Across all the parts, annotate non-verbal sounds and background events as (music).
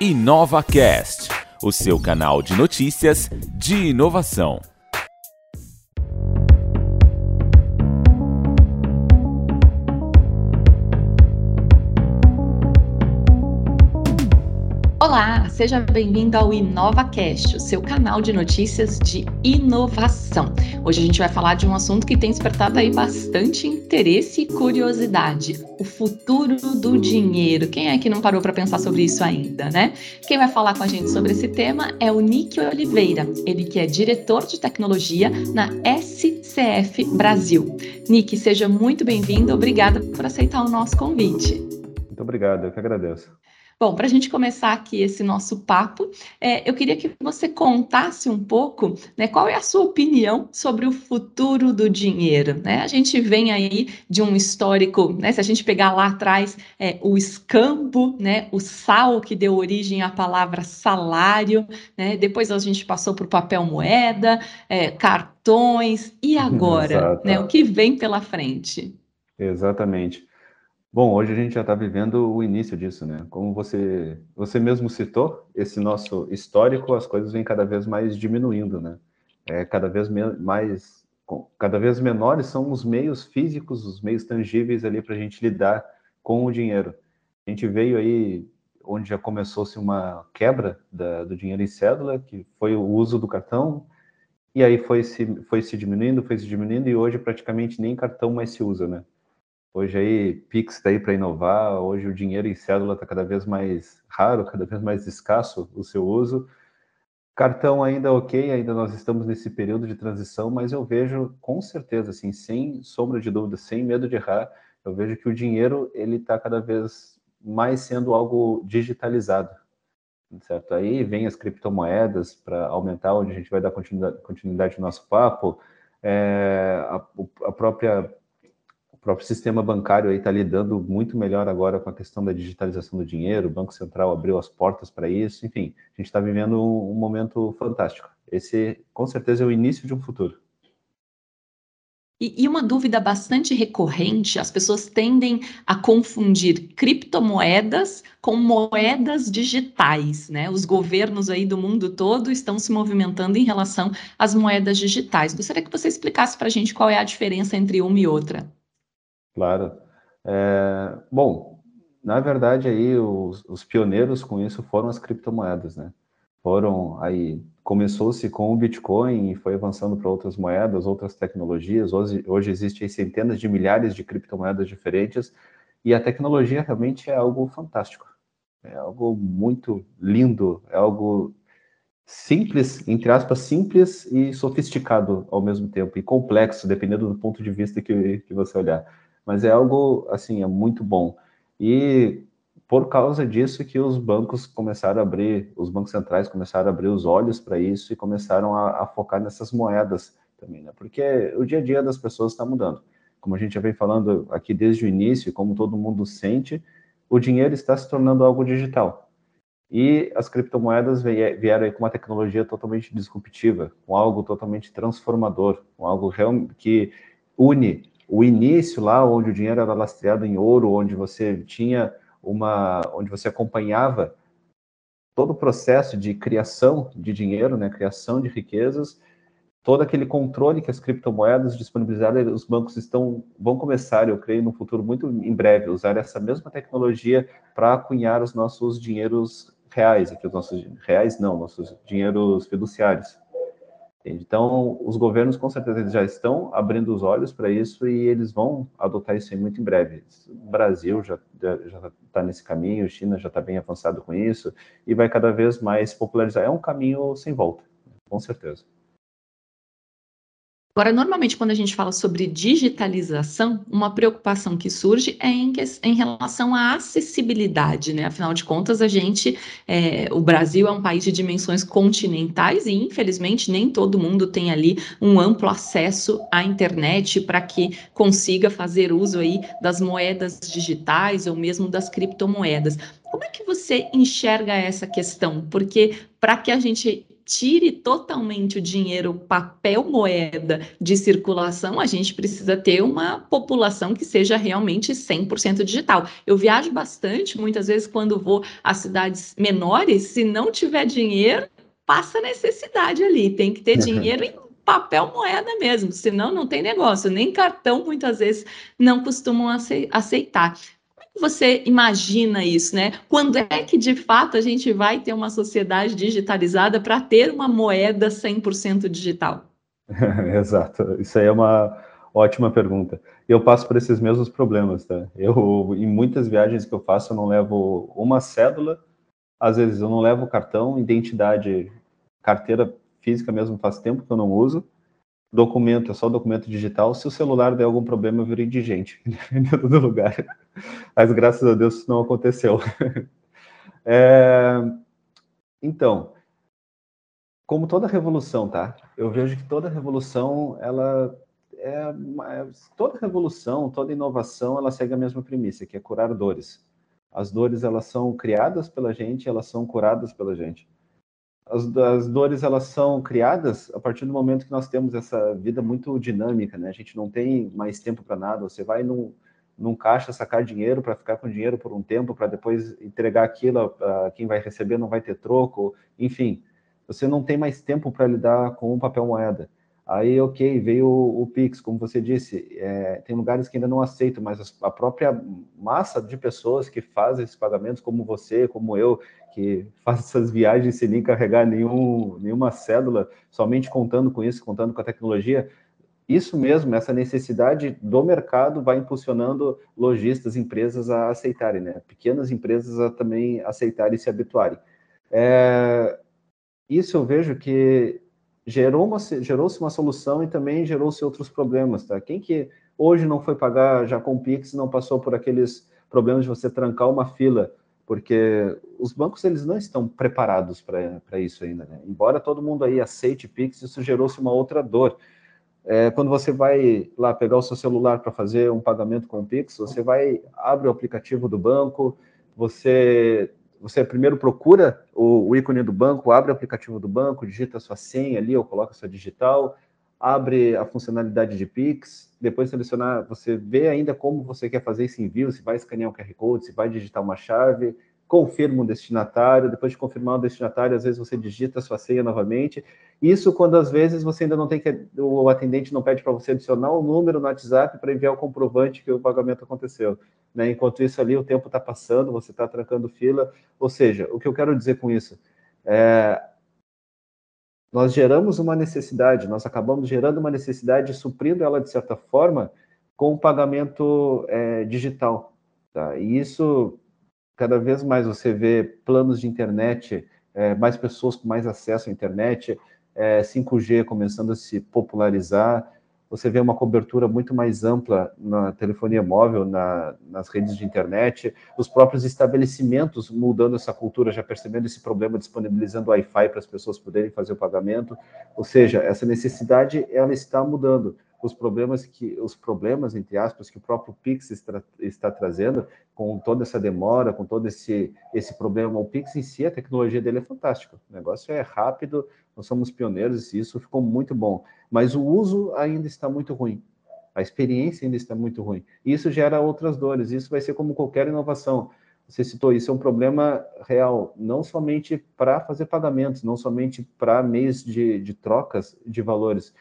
InovaCast, o seu canal de notícias de inovação. Seja bem-vindo ao InovaCast, o seu canal de notícias de inovação. Hoje a gente vai falar de um assunto que tem despertado aí bastante interesse e curiosidade: o futuro do dinheiro. Quem é que não parou para pensar sobre isso ainda, né? Quem vai falar com a gente sobre esse tema é o Nick Oliveira, ele que é diretor de tecnologia na SCF Brasil. Nick, seja muito bem-vindo, obrigada por aceitar o nosso convite. Muito obrigado, eu que agradeço. Bom, para a gente começar aqui esse nosso papo, é, eu queria que você contasse um pouco né, qual é a sua opinião sobre o futuro do dinheiro. Né? A gente vem aí de um histórico, né, se a gente pegar lá atrás é, o escambo, né, o sal que deu origem à palavra salário, né, depois a gente passou para o papel moeda, é, cartões, e (laughs) agora? né, o que vem pela frente? Exatamente. Bom, hoje a gente já está vivendo o início disso, né? Como você, você mesmo citou, esse nosso histórico, as coisas vêm cada vez mais diminuindo, né? É, cada vez mais, cada vez menores são os meios físicos, os meios tangíveis ali para a gente lidar com o dinheiro. A gente veio aí onde já começou-se uma quebra da, do dinheiro em cédula, que foi o uso do cartão, e aí foi se, foi se diminuindo, foi se diminuindo, e hoje praticamente nem cartão mais se usa, né? Hoje aí, Pix está aí para inovar, hoje o dinheiro em cédula está cada vez mais raro, cada vez mais escasso o seu uso. Cartão ainda ok, ainda nós estamos nesse período de transição, mas eu vejo com certeza, assim, sem sombra de dúvida, sem medo de errar, eu vejo que o dinheiro ele está cada vez mais sendo algo digitalizado, certo? Aí vem as criptomoedas para aumentar, onde a gente vai dar continuidade, continuidade no nosso papo, é, a, a própria próprio sistema bancário está lidando muito melhor agora com a questão da digitalização do dinheiro, o Banco Central abriu as portas para isso, enfim, a gente está vivendo um, momento fantástico. Esse, com certeza, é o início de um futuro. E, e uma dúvida bastante recorrente, as pessoas tendem a confundir criptomoedas com moedas digitais, né? Os governos aí do mundo todo estão se movimentando em relação às moedas digitais. Gostaria que você explicasse para a gente qual é a diferença entre uma e outra. Claro. É, bom, na verdade aí os, os, pioneiros com isso foram as criptomoedas, né? Foram aí começou-se com o Bitcoin e foi avançando para outras moedas, outras tecnologias. Hoje, hoje existem centenas de milhares de criptomoedas diferentes e a tecnologia realmente é algo fantástico. É algo muito lindo, é algo simples, entre aspas, simples e sofisticado ao mesmo tempo, e complexo, dependendo do ponto de vista que, que você olhar mas é algo assim, é muito bom. E por causa disso que os bancos começaram a abrir, os bancos centrais começaram a abrir os olhos para isso e começaram a, a, focar nessas moedas também, né? Porque o dia a dia das pessoas está mudando. Como a gente já vem falando aqui desde o início, como todo mundo sente, o dinheiro está se tornando algo digital. E as criptomoedas vieram aí com uma tecnologia totalmente disruptiva, com algo totalmente transformador, com algo que une o início lá, onde o dinheiro era lastreado em ouro, onde você tinha uma, onde você acompanhava todo o processo de criação de dinheiro, né, criação de riquezas, todo aquele controle que as criptomoedas disponibilizaram, os bancos estão vão começar, eu creio, no futuro muito em breve, usar essa mesma tecnologia para cunhar os nossos dinheiros reais, aqui os nossos reais não, nossos dinheiros fiduciários. Então, os governos com certeza já estão abrindo os olhos para isso e eles vão adotar isso muito em breve. O Brasil já está nesse caminho, China já está bem avançado com isso e vai cada vez mais popularizar. É um caminho sem volta, com certeza. Agora, normalmente, quando a gente fala sobre digitalização, uma preocupação que surge é em, em relação à acessibilidade, né? Afinal de contas, a gente, é, o Brasil é um país de dimensões continentais e, infelizmente, nem todo mundo tem ali um amplo acesso à internet para que consiga fazer uso aí das moedas digitais ou mesmo das criptomoedas. Como é que você enxerga essa questão? Porque para que a gente tire totalmente o dinheiro papel moeda de circulação, a gente precisa ter uma população que seja realmente 100% digital. Eu viajo bastante, muitas vezes quando vou a cidades menores, se não tiver dinheiro, passa necessidade ali, tem que ter dinheiro em papel moeda mesmo, senão não tem negócio, nem cartão muitas vezes não costumam aceitar. Você imagina isso, né? Quando é que de fato a gente vai ter uma sociedade digitalizada para ter uma moeda 100% digital? (laughs) Exato, isso aí é uma ótima pergunta. Eu passo por esses mesmos problemas, tá? Eu, em muitas viagens que eu faço, eu não levo uma cédula, às vezes eu não levo cartão, identidade, carteira física mesmo faz tempo que eu não uso. Documento é só documento digital. Se o celular der algum problema, eu viro indigente, (laughs) dependendo do lugar. Mas graças a Deus isso não aconteceu. (laughs) É... Então, como toda revolução, tá? Eu vejo que toda revolução, ela é, toda revolução, toda inovação, ela segue a mesma premissa, que é curar dores. As dores elas são criadas pela gente, elas são curadas pela gente as, as, dores elas são criadas a partir do momento que nós temos essa vida muito dinâmica, né? A gente não tem mais tempo para nada. Você vai num, num caixa sacar dinheiro para ficar com dinheiro por um tempo, para depois entregar aquilo a quem vai receber não vai ter troco, enfim. Você não tem mais tempo para lidar com o papel moeda. Aí, ok, veio o, o Pix, como você disse, é, tem lugares que ainda não aceitam, mas a própria massa de pessoas que fazem esses pagamentos, como você, como eu, que (laughs) faz essas viagens sem nem carregar nenhum, nenhuma cédula, somente contando com isso, contando com a tecnologia, isso mesmo, essa necessidade do mercado vai impulsionando lojistas, empresas a aceitarem, né? Pequenas empresas a também aceitarem e se habituarem. É, isso eu vejo que gerou uma, gerou-se uma solução e também gerou-se outros problemas, tá? Quem que hoje não foi pagar já com Pix não passou por aqueles problemas de você trancar uma fila, porque os bancos eles não estão preparados para isso ainda, né? Embora todo mundo aí aceite Pix, isso gerou-se uma outra dor. É, quando você vai lá pegar o seu celular para fazer um pagamento com o Pix, você vai, abre o aplicativo do banco, você você primeiro procura o, o, ícone do banco, abre o aplicativo do banco, digita sua senha ali ou coloca sua digital, abre a funcionalidade de Pix, depois selecionar, você vê ainda como você quer fazer esse envio, se vai escanear um QR Code, se vai digitar uma chave, confirma o destinatário, depois de confirmar o destinatário, às vezes você digita a sua senha novamente. Isso quando às vezes você ainda não tem que o atendente não pede para você adicionar o um número no WhatsApp para enviar o comprovante que o pagamento aconteceu. Né? Enquanto isso ali o tempo está passando, você está trancando fila. Ou seja, o que eu quero dizer com isso é nós geramos uma necessidade, nós acabamos gerando uma necessidade, suprindo ela de certa forma com o pagamento é, digital. Tá? E isso cada vez mais você vê planos de internet, é, mais pessoas com mais acesso à internet, é, 5G começando a se popularizar, você vê uma cobertura muito mais ampla na telefonia móvel, na, nas redes de internet, os próprios estabelecimentos mudando essa cultura, já percebendo esse problema, disponibilizando Wi-Fi para as pessoas poderem fazer o pagamento, ou seja, essa necessidade ela está mudando os problemas que os problemas entre aspas que o próprio Pix está, está trazendo com toda essa demora, com todo esse esse problema. O Pix em si, a tecnologia dele é fantástica. O negócio é rápido, nós somos pioneiros e isso ficou muito bom. Mas o uso ainda está muito ruim. A experiência ainda está muito ruim. Isso gera outras dores. Isso vai ser como qualquer inovação. Você citou isso, é um problema real, não somente para fazer pagamentos, não somente para meios de, de trocas de valores,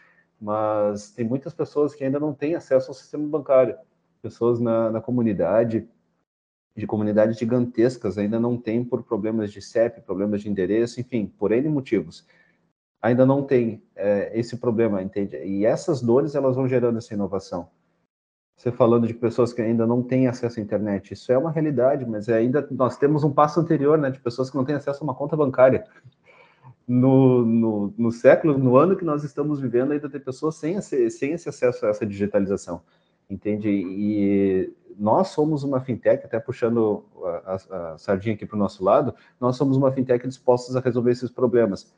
mas tem muitas pessoas que ainda não têm acesso ao sistema bancário. Pessoas na, na comunidade, de comunidades gigantescas, ainda não têm por problemas de CEP, problemas de endereço, enfim, por N motivos. Ainda não tem é, esse problema, entende? E essas dores, elas vão gerando essa inovação. Você falando de pessoas que ainda não têm acesso à internet, isso é uma realidade, mas ainda nós temos um passo anterior, né, de pessoas que não têm acesso a uma conta bancária no, no, no, século, no ano que nós estamos vivendo, ainda tem pessoas sem esse, sem esse acesso a essa digitalização, entende? E nós somos uma fintech, até puxando a, a, a sardinha aqui para o nosso lado, nós somos uma fintech dispostos a resolver esses problemas.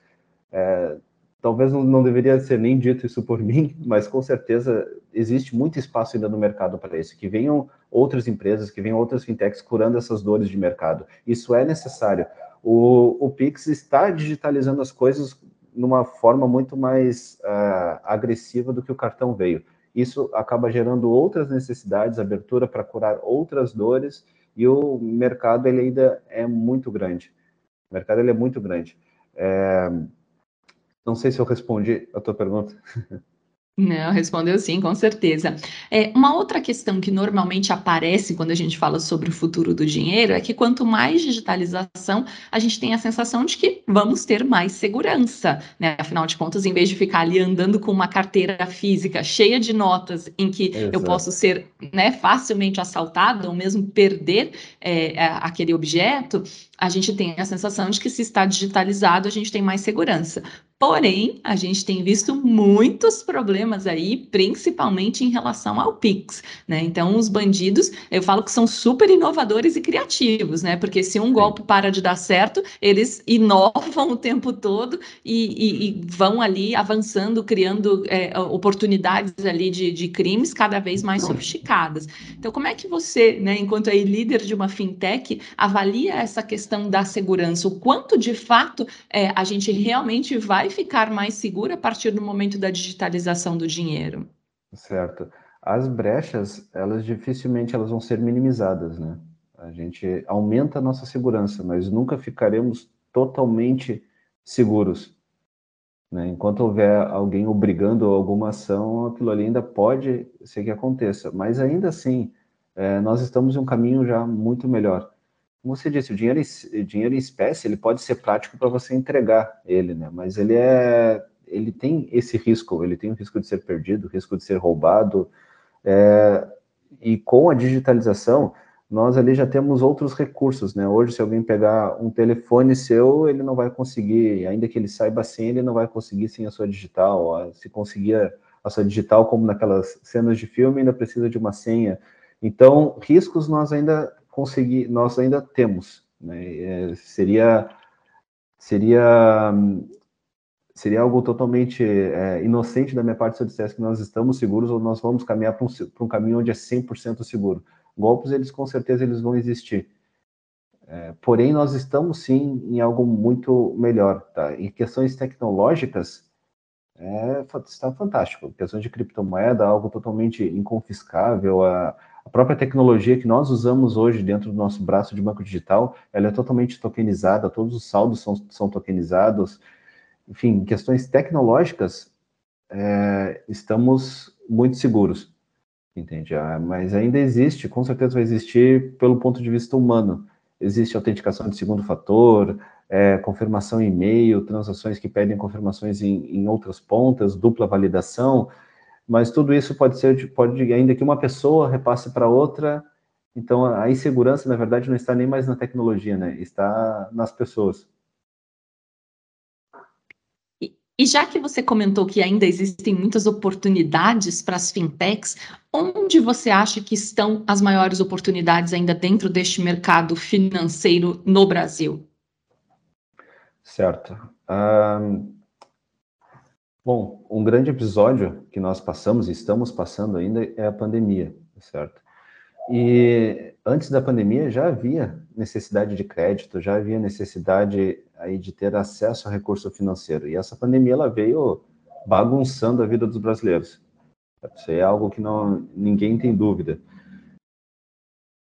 É, talvez não, não, deveria ser nem dito isso por (laughs) mim, mas com certeza existe muito espaço ainda no mercado para isso, que venham outras empresas, que venham outras fintechs curando essas dores de mercado. Isso é necessário o, o Pix está digitalizando as coisas numa forma muito mais uh, agressiva do que o cartão veio. Isso acaba gerando outras necessidades, abertura para curar outras dores, e o mercado ele ainda é muito grande. O mercado ele é muito grande. É... Não sei se eu respondi a tua pergunta. (laughs) Não, respondeu sim, com certeza. É, uma outra questão que normalmente aparece quando a gente fala sobre o futuro do dinheiro é que quanto mais digitalização, a gente tem a sensação de que vamos ter mais segurança, né? Afinal de contas, em vez de ficar ali andando com uma carteira física cheia de notas em que Exato. eu posso ser né, facilmente assaltado ou mesmo perder é, aquele objeto, a gente tem a sensação de que se está digitalizado, a gente tem mais segurança. Porém, a gente tem visto muitos problemas aí, principalmente em relação ao Pix, né? Então, os bandidos, eu falo que são super inovadores e criativos, né? Porque se um golpe para de dar certo, eles inovam (laughs) o tempo todo e, e, e vão ali avançando, criando é, oportunidades ali de, de, crimes cada vez mais sofisticadas. Então, como é que você, né, enquanto aí líder de uma fintech, avalia essa questão da segurança? O quanto de fato é, a gente realmente vai ficar mais segura a partir do momento da digitalização do dinheiro. Certo. As brechas, elas dificilmente elas vão ser minimizadas, né? A gente aumenta a nossa segurança, mas nunca ficaremos totalmente seguros. Né? Enquanto houver alguém obrigando alguma ação, aquilo ali ainda pode ser que aconteça. Mas ainda assim, é, nós estamos em um caminho já muito melhor como você disse, o dinheiro, dinheiro em espécie ele pode ser prático para você entregar ele, né? Mas ele é, ele tem esse risco, ele tem o risco de ser perdido, o risco de ser roubado. É, e com a digitalização, nós ali já temos outros recursos, né? Hoje, se alguém pegar um telefone seu, ele não vai conseguir, ainda que ele saiba sem, ele não vai conseguir sem a sua digital. Se conseguir a sua digital, como naquelas cenas de filme, ainda precisa de uma senha. Então, riscos nós ainda conseguir, nós ainda temos. Né? É, seria, seria, seria algo totalmente é, inocente da minha parte se eu dissesse que nós estamos seguros ou nós vamos caminhar para um, um, caminho onde é 100% seguro. Golpes, eles com certeza eles vão existir. É, porém, nós estamos sim em algo muito melhor. Tá? Em questões tecnológicas, é, está fantástico. Questões de criptomoeda, algo totalmente inconfiscável, a própria tecnologia que nós usamos hoje dentro do nosso braço de banco digital, ela é totalmente tokenizada, todos os saldos são, são tokenizados. Enfim, questões tecnológicas, é, estamos muito seguros, entende? Ah, mas ainda existe, com certeza vai existir pelo ponto de vista humano. Existe autenticação de segundo fator, é, confirmação em e-mail, transações que pedem confirmações em, em outras pontas, dupla validação, mas tudo isso pode ser, pode ainda que uma pessoa repasse para outra, então a insegurança, na verdade, não está nem mais na tecnologia, né? Está nas pessoas. E já que você comentou que ainda existem muitas oportunidades para as fintechs, onde você acha que estão as maiores oportunidades ainda dentro deste mercado financeiro no Brasil? Certo. Um, Bom, um grande episódio que nós passamos e estamos passando ainda é a pandemia, certo? E antes da pandemia já havia necessidade de crédito, já havia necessidade aí de ter acesso a recurso financeiro. E essa pandemia ela veio bagunçando a vida dos brasileiros. Isso é algo que não ninguém tem dúvida.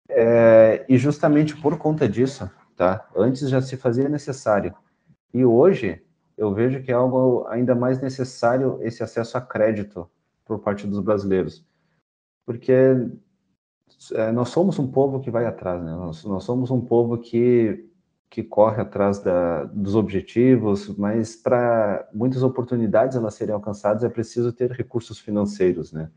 É, e justamente por conta disso, tá? Antes já se fazia necessário. E hoje eu vejo que é algo ainda mais necessário esse acesso a crédito por parte dos brasileiros, porque é, nós somos um povo que vai atrás, né? nós, nós somos um povo que que corre atrás da, dos objetivos, mas para muitas oportunidades elas serem alcançadas é preciso ter recursos financeiros, né?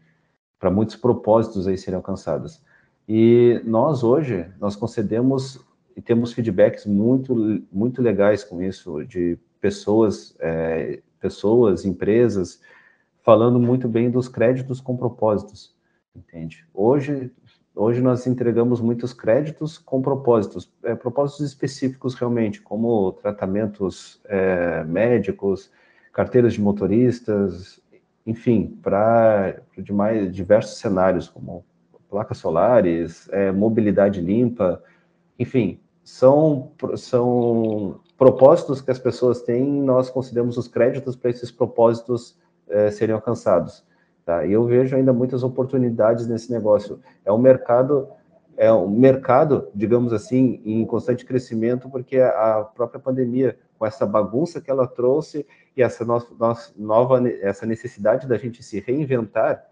Para muitos propósitos aí serem alcançados. E nós hoje nós concedemos e temos feedbacks muito muito legais com isso de pessoas, é, pessoas, empresas, falando muito bem dos créditos com propósitos, entende? Hoje, hoje nós entregamos muitos créditos com propósitos, é, propósitos específicos realmente, como tratamentos é, médicos, carteiras de motoristas, enfim, para diversos cenários, como placas solares, é, mobilidade limpa, enfim, são, são propósitos que as pessoas têm, nós concedemos os créditos para esses propósitos é, serem alcançados. Tá? E eu vejo ainda muitas oportunidades nesse negócio. É um mercado, é um mercado, digamos assim, em constante crescimento, porque a própria pandemia, com essa bagunça que ela trouxe e essa no, nova essa necessidade da gente se reinventar,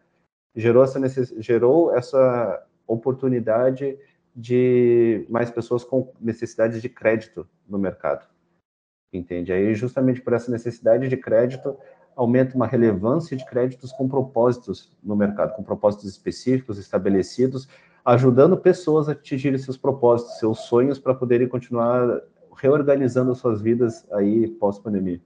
gerou essa, necess, gerou essa oportunidade de mais pessoas com necessidades de crédito no mercado. Entende? Aí, justamente por essa necessidade de crédito, aumenta uma relevância de créditos com propósitos no mercado, com propósitos específicos estabelecidos, ajudando pessoas a atingirem seus propósitos, seus sonhos, para poderem continuar reorganizando suas vidas aí pós-pandemia.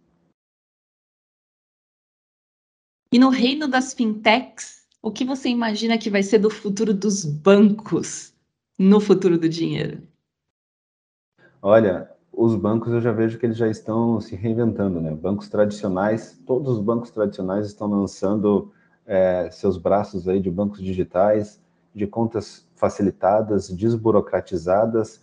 E no reino das fintechs, o que você imagina que vai ser do futuro dos bancos no futuro do dinheiro? Olha, os bancos eu já vejo que eles já estão se reinventando, né? Bancos tradicionais, todos os bancos tradicionais estão lançando é, seus braços aí de bancos digitais, de contas facilitadas, desburocratizadas,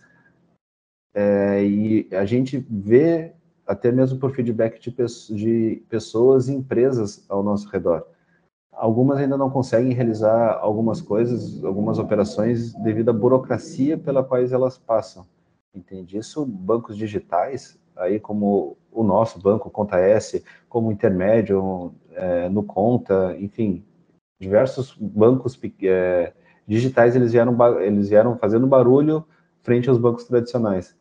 é, e a gente vê até mesmo por feedback de, de pessoas e empresas ao nosso redor. Algumas ainda não conseguem realizar algumas coisas, algumas operações devido à burocracia pela qual elas passam. Entende? Isso, bancos digitais, aí como o nosso banco, Conta S, como intermédio, é, no Conta, enfim, diversos bancos é, digitais, eles vieram, eles vieram fazendo barulho frente aos bancos tradicionais.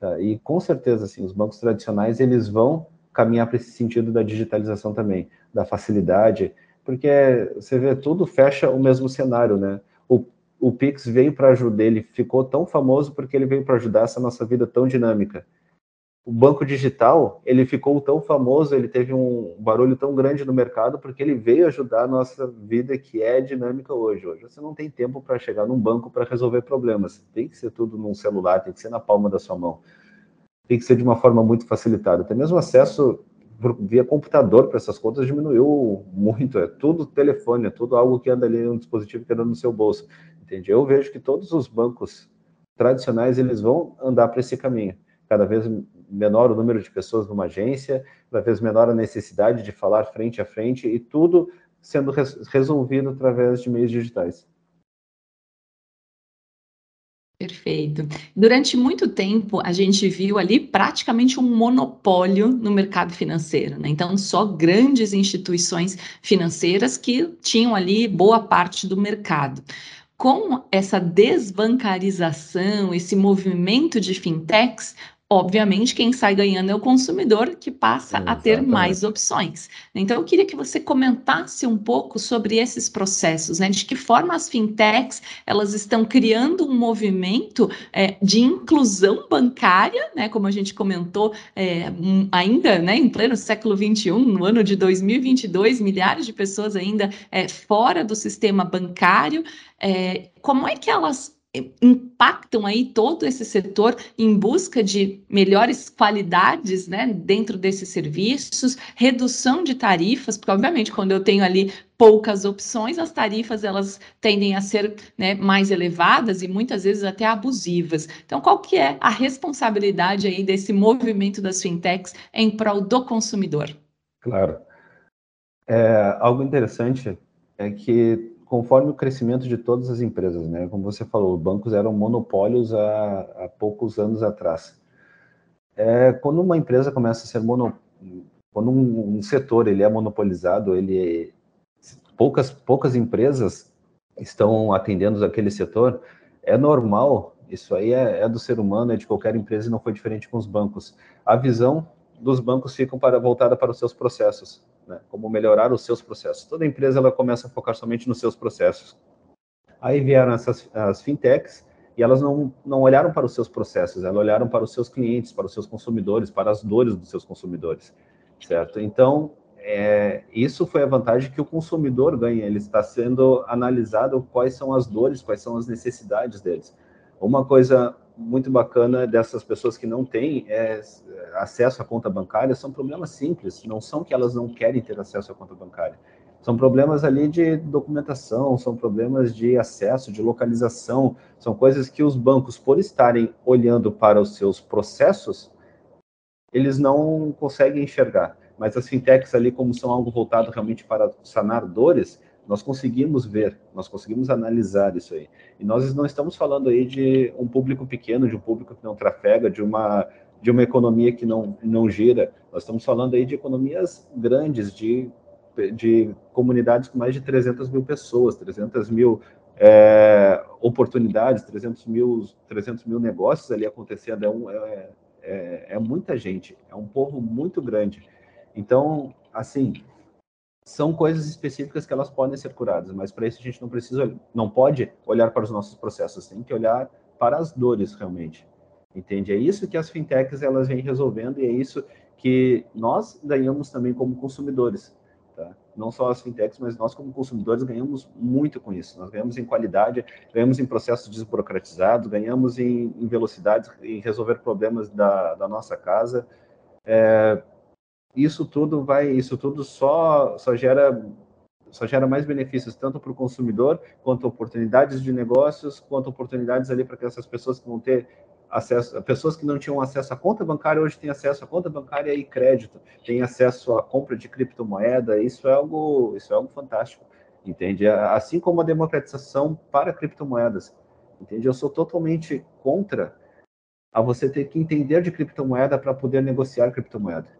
Tá? E com certeza, assim, os bancos tradicionais, eles vão caminhar para esse sentido da digitalização também, da facilidade, porque você vê, tudo fecha o mesmo cenário, né? O Pix veio para ajudar, ele ficou tão famoso porque ele veio para ajudar essa nossa vida tão dinâmica. O banco digital, ele ficou tão famoso, ele teve um barulho tão grande no mercado porque ele veio ajudar a nossa vida que é dinâmica hoje. Hoje você não tem tempo para chegar num banco para resolver problemas. Tem que ser tudo num celular, tem que ser na palma da sua mão. Tem que ser de uma forma muito facilitada. Até mesmo acesso via computador para essas contas diminuiu muito. É tudo telefone, é tudo algo que anda ali, um dispositivo que anda no seu bolso. Entende? Eu vejo que todos os bancos tradicionais eles vão andar para esse caminho. Cada vez menor o número de pessoas numa agência, cada vez menor a necessidade de falar frente a frente e tudo sendo resolvido através de meios digitais. Perfeito. Durante muito tempo, a gente viu ali praticamente um monopólio no mercado financeiro, né? Então, só grandes instituições financeiras que tinham ali boa parte do mercado com essa desbancarização, esse movimento de fintechs, Obviamente, quem sai ganhando é o consumidor, que passa Exatamente. a ter mais opções. Então, eu queria que você comentasse um pouco sobre esses processos, né? De que forma as fintechs elas estão criando um movimento é, de inclusão bancária, né? Como a gente comentou, é, ainda né, em pleno século XXI, no ano de 2022, milhares de pessoas ainda é, fora do sistema bancário. É, como é que elas impactam aí todo esse setor em busca de melhores qualidades né, dentro desses serviços, redução de tarifas, porque obviamente quando eu tenho ali poucas opções, as tarifas elas tendem a ser né, mais elevadas e muitas vezes até abusivas. Então, qual que é a responsabilidade aí desse movimento das fintechs em prol do consumidor? Claro. É, algo interessante é que conforme o crescimento de todas as empresas, né? Como você falou, bancos eram monopólios há, há poucos anos atrás. É, quando uma empresa começa a ser mono, quando um, um, setor ele é monopolizado, ele poucas poucas empresas estão atendendo aquele setor, é normal. Isso aí é, é do ser humano, é de qualquer empresa e não foi diferente com os bancos. A visão dos bancos ficam para, voltada para os seus processos né? como melhorar os seus processos. Toda empresa ela começa a focar somente nos seus processos. Aí vieram essas as fintechs e elas não, não olharam para os seus processos, elas olharam para os seus clientes, para os seus consumidores, para as dores dos seus consumidores, certo? Então, é, isso foi a vantagem que o consumidor ganha, ele está sendo analisado quais são as dores, quais são as necessidades deles. Uma coisa muito bacana dessas pessoas que não têm é, acesso à conta bancária são problemas simples, não são que elas não querem ter acesso à conta bancária. São problemas ali de documentação, são problemas de acesso, de localização, são coisas que os bancos, por estarem olhando para os seus processos, eles não conseguem enxergar. Mas as fintechs ali, como são algo voltado realmente para sanar dores, nós conseguimos ver, nós conseguimos analisar isso aí. E nós não estamos falando aí de um público pequeno, de um público que não trafega, de uma de uma economia que não, não gira. Nós estamos falando aí de economias grandes, de, de comunidades com mais de 300 mil pessoas, 300 mil é, oportunidades, 300 mil, 300 mil negócios ali acontecendo. É, um, é, é, é muita gente, é um povo muito grande. Então, assim, são coisas específicas que elas podem ser curadas, mas para isso a gente não precisa, não pode olhar para os nossos processos, tem que olhar para as dores realmente entende? É isso que as fintechs elas vêm resolvendo e é isso que nós ganhamos também como consumidores, tá? Não só as fintechs, mas nós como consumidores ganhamos muito com isso. Nós ganhamos em qualidade, ganhamos em processos desburocratizados, ganhamos em, em velocidade, em resolver problemas da, da nossa casa. É, isso tudo vai, isso tudo só só gera só gera mais benefícios tanto para o consumidor quanto oportunidades de negócios, quanto oportunidades ali para que essas pessoas que vão ter acesso, pessoas que não tinham acesso à conta bancária hoje têm acesso à conta bancária e crédito, têm acesso à compra de criptomoeda, isso é algo, isso é algo fantástico, entende? Assim como a democratização para criptomoedas, entende? Eu sou totalmente contra a você ter que entender de criptomoeda para poder negociar criptomoeda.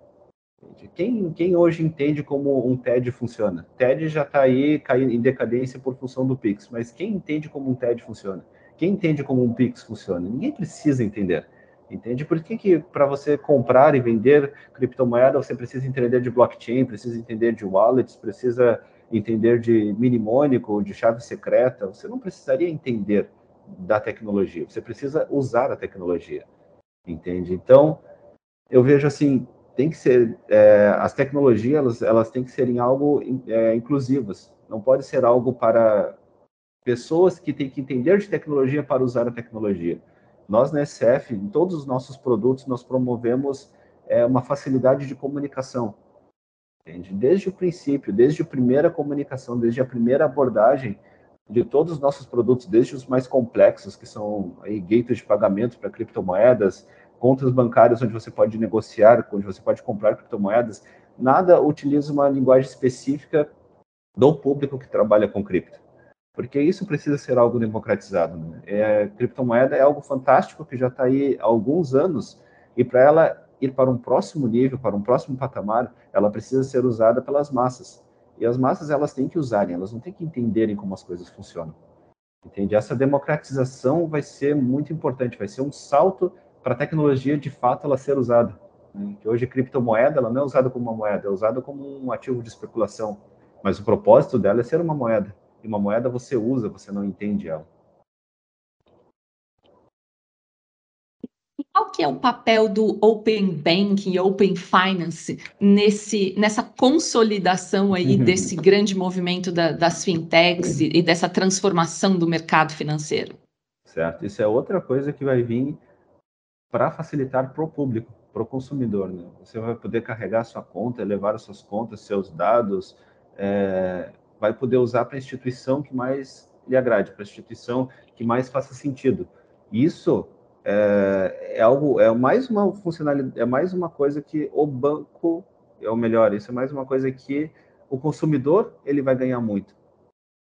Quem, quem hoje entende como um TED funciona? TED já está aí caindo em decadência por função do Pix, mas quem entende como um TED funciona? Quem entende como um Pix funciona? Ninguém precisa entender. Entende? Por que, que para você comprar e vender criptomoeda você precisa entender de blockchain, precisa entender de wallets, precisa entender de mnemônico, de chave secreta? Você não precisaria entender da tecnologia, você precisa usar a tecnologia. Entende? Então, eu vejo assim, tem que ser, é, as tecnologias, elas, elas têm que serem algo é, inclusivas. Não pode ser algo para pessoas que têm que entender de tecnologia para usar a tecnologia. Nós, na SF, em todos os nossos produtos, nós promovemos é, uma facilidade de comunicação. Entende? Desde o princípio, desde a primeira comunicação, desde a primeira abordagem de todos os nossos produtos, desde os mais complexos, que são aí, de pagamento para criptomoedas, contas bancárias onde você pode negociar, onde você pode comprar criptomoedas, nada utiliza uma linguagem específica do público que trabalha com cripto porque isso precisa ser algo democratizado. Né? É, criptomoeda é algo fantástico que já está aí há alguns anos, e para ela ir para um próximo nível, para um próximo patamar, ela precisa ser usada pelas massas. E as massas elas têm que usarem, elas não têm que entenderem como as coisas funcionam. Entende? Essa democratização vai ser muito importante, vai ser um salto para a tecnologia de fato ela ser usada. Né? Que hoje criptomoeda ela não é usada como uma moeda, é usada como um ativo de especulação, mas o propósito dela é ser uma moeda. E uma moeda você usa, você não entende ela. Qual que é o papel do Open Banking e Open Finance nesse, nessa consolidação aí (laughs) desse grande movimento da, das fintechs e, e dessa transformação do mercado financeiro? Certo, isso é outra coisa que vai vir para facilitar para o público, para o consumidor. Né? Você vai poder carregar sua conta, levar as suas contas, seus dados, é, vai poder usar para a instituição que mais lhe agrade, para a instituição que mais faça sentido. Isso é, é, algo, é mais uma funcionalidade, é mais uma coisa que o banco é o melhor. Isso é mais uma coisa que o consumidor ele vai ganhar muito.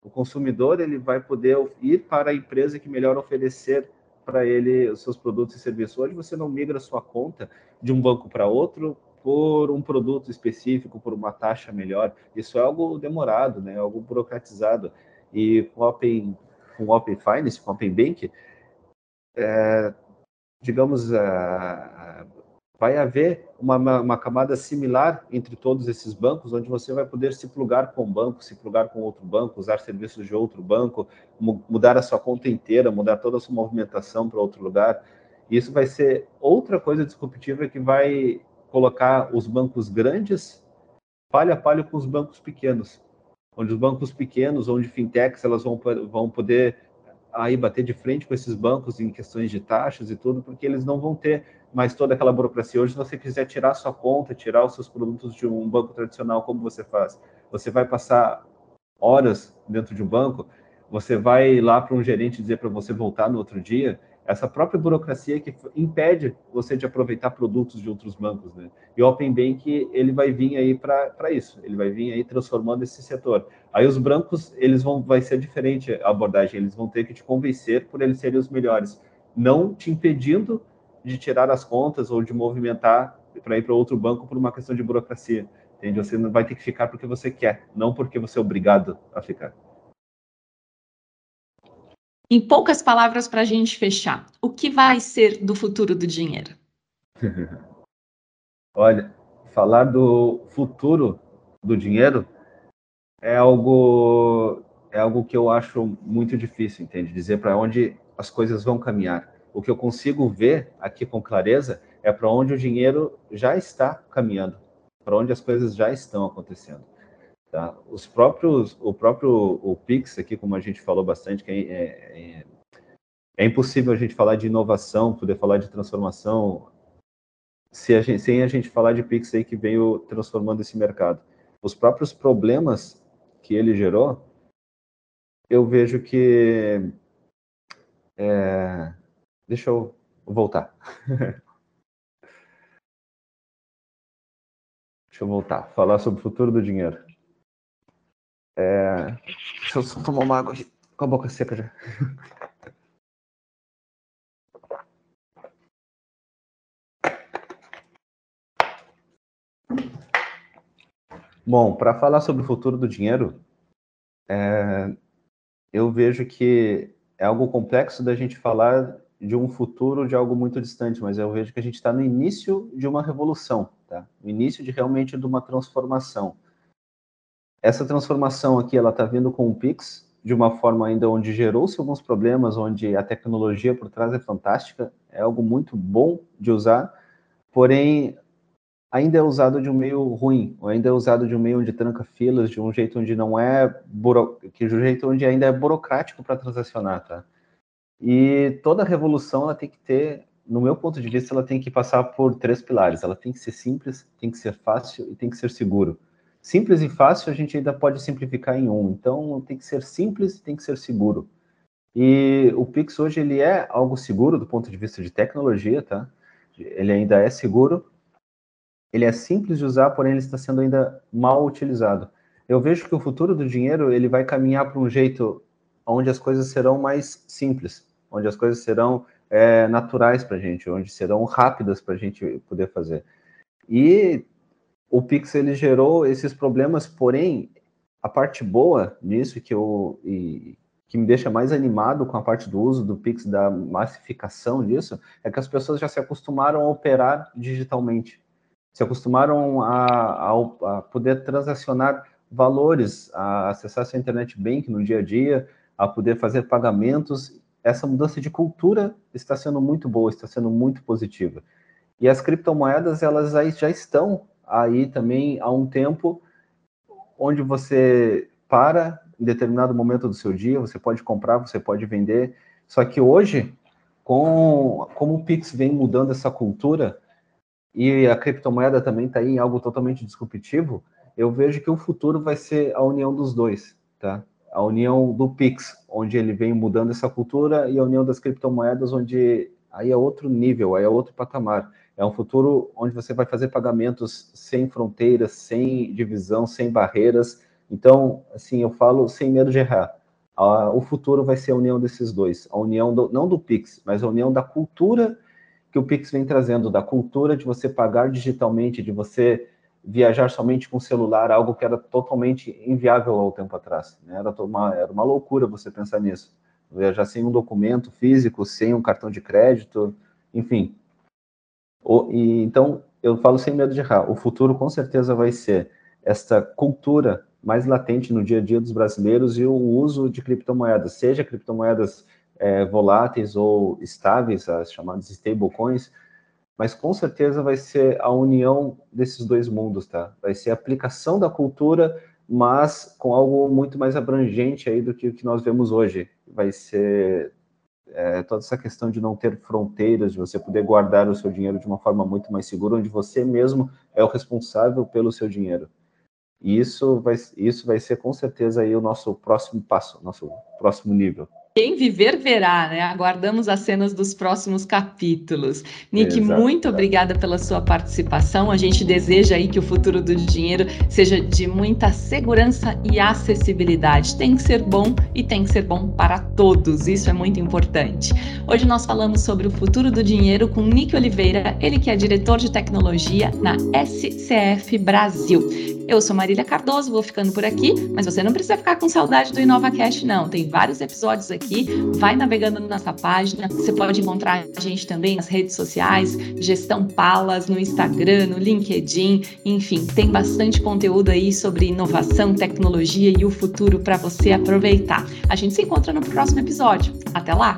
O consumidor ele vai poder ir para a empresa que melhor oferecer para ele os seus produtos e serviços. Hoje você não migra sua conta de um banco para outro por um produto específico, por uma taxa melhor. Isso é algo demorado, né? algo burocratizado. E com Open, com Open Finance, com Open Bank, é, digamos, vai haver uma, uma, camada similar entre todos esses bancos, onde você vai poder se plugar com um banco, se plugar com outro banco, usar serviços de outro banco, mudar a sua conta inteira, mudar toda a sua movimentação para outro lugar. Isso vai ser outra coisa disruptiva que vai colocar os bancos grandes palha a palha com os bancos pequenos, onde os bancos pequenos, onde fintechs, elas vão, vão poder aí bater de frente com esses bancos em questões de taxas e tudo, porque eles não vão ter mais toda aquela burocracia. Hoje, se você quiser tirar sua conta, tirar os seus produtos de um banco tradicional, como você faz? Você vai passar horas dentro de um banco, você vai lá para um gerente dizer para você voltar no outro dia, essa própria burocracia que impede você de aproveitar produtos de outros bancos, né? E o Open Bank, ele vai vir aí para isso, ele vai vir aí transformando esse setor. Aí os brancos, eles vão, vai ser diferente a abordagem, eles vão ter que te convencer por eles serem os melhores, não te impedindo de tirar as contas ou de movimentar para ir para outro banco por uma questão de burocracia, entende? Você não vai ter que ficar porque você quer, não porque você é obrigado a ficar. Em poucas palavras para a gente fechar, o que vai ser do futuro do dinheiro? (laughs) Olha, falar do futuro do dinheiro é algo é algo que eu acho muito difícil, entende? Dizer para onde as coisas vão caminhar. O que eu consigo ver aqui com clareza é para onde o dinheiro já está caminhando, para onde as coisas já estão acontecendo. Tá? Os próprios, o próprio o Pix aqui, como a gente falou bastante, que é, é, é impossível a gente falar de inovação, poder falar de transformação, se a gente, sem a gente falar de Pix aí que veio transformando esse mercado. Os próprios problemas que ele gerou, eu vejo que. É, deixa eu voltar. (laughs) deixa eu voltar. Falar sobre o futuro do dinheiro. É... Deixa eu só tomar uma água aqui. com a boca seca já. (laughs) Bom, para falar sobre o futuro do dinheiro, é... eu vejo que é algo complexo da gente falar de um futuro de algo muito distante, mas eu vejo que a gente está no início de uma revolução, tá? No início de realmente de uma transformação. Essa transformação aqui, ela está vindo com o Pix, de uma forma ainda onde gerou-se alguns problemas, onde a tecnologia por trás é fantástica, é algo muito bom de usar, porém ainda é usado de um meio ruim, ou ainda é usado de um meio onde tranca filas, de um jeito onde não é que de um jeito onde ainda é burocrático para transacionar, tá? E toda revolução ela tem que ter, no meu ponto de vista, ela tem que passar por três pilares. Ela tem que ser simples, tem que ser fácil e tem que ser seguro. Simples e fácil a gente ainda pode simplificar em um. Então tem que ser simples e tem que ser seguro. E o Pix hoje ele é algo seguro do ponto de vista de tecnologia, tá? Ele ainda é seguro. Ele é simples de usar, porém ele está sendo ainda mal utilizado. Eu vejo que o futuro do dinheiro ele vai caminhar para um jeito onde as coisas serão mais simples, onde as coisas serão é, naturais para a gente, onde serão rápidas para a gente poder fazer. E o Pix ele gerou esses problemas, porém a parte boa nisso que eu e, que me deixa mais animado com a parte do uso do Pix, da massificação disso, é que as pessoas já se acostumaram a operar digitalmente, se acostumaram a, a, a poder transacionar valores, a acessar seu internet bank no dia a dia, a poder fazer pagamentos. Essa mudança de cultura está sendo muito boa, está sendo muito positiva. E as criptomoedas, elas já estão aí também há um tempo onde você para em determinado momento do seu dia, você pode comprar, você pode vender. Só que hoje, com como o Pix vem mudando essa cultura e a criptomoeda também está em algo totalmente disruptivo, eu vejo que o futuro vai ser a união dos dois, tá? A união do Pix, onde ele vem mudando essa cultura, e a união das criptomoedas, onde aí é outro nível, aí é outro patamar. É um futuro onde você vai fazer pagamentos sem fronteiras, sem divisão, sem barreiras. Então, assim, eu falo sem medo de errar. o futuro vai ser a união desses dois. A união, do, não do Pix, mas a união da cultura que o Pix vem trazendo, da cultura de você pagar digitalmente, de você viajar somente com celular, algo que era totalmente inviável há um tempo atrás. Né? Era, uma, era uma loucura você pensar nisso. Viajar sem um documento físico, sem um cartão de crédito, enfim. O, e, então, eu falo sem medo de errar. O futuro, com certeza, vai ser esta cultura mais latente no dia a dia dos brasileiros e o uso de criptomoedas, seja criptomoedas é, voláteis ou estáveis, as chamadas stablecoins, mas com certeza vai ser a união desses dois mundos, tá? Vai ser a aplicação da cultura, mas com algo muito mais abrangente aí do que o que nós vemos hoje. Vai ser é, toda essa questão de não ter fronteiras, de você poder guardar o seu dinheiro de uma forma muito mais segura, onde você mesmo é o responsável pelo seu dinheiro. E isso vai, isso vai ser com certeza aí o nosso próximo passo, nosso próximo nível. Quem viver verá, né? Aguardamos as cenas dos próximos capítulos. Nick, Exato. muito obrigada pela sua participação. A gente deseja aí que o futuro do dinheiro seja de muita segurança e acessibilidade. Tem que ser bom e tem que ser bom para todos. Isso é muito importante. Hoje nós falamos sobre o futuro do dinheiro com Nick Oliveira, ele que é diretor de tecnologia na SCF Brasil. Eu sou Marília Cardoso, vou ficando por aqui, mas você não precisa ficar com saudade do InovaCast, não. Tem vários episódios aqui. Vai navegando na nossa página. Você pode encontrar a gente também nas redes sociais, Gestão Palas, no Instagram, no LinkedIn. Enfim, tem bastante conteúdo aí sobre inovação, tecnologia e o futuro para você aproveitar. A gente se encontra no próximo episódio. Até lá!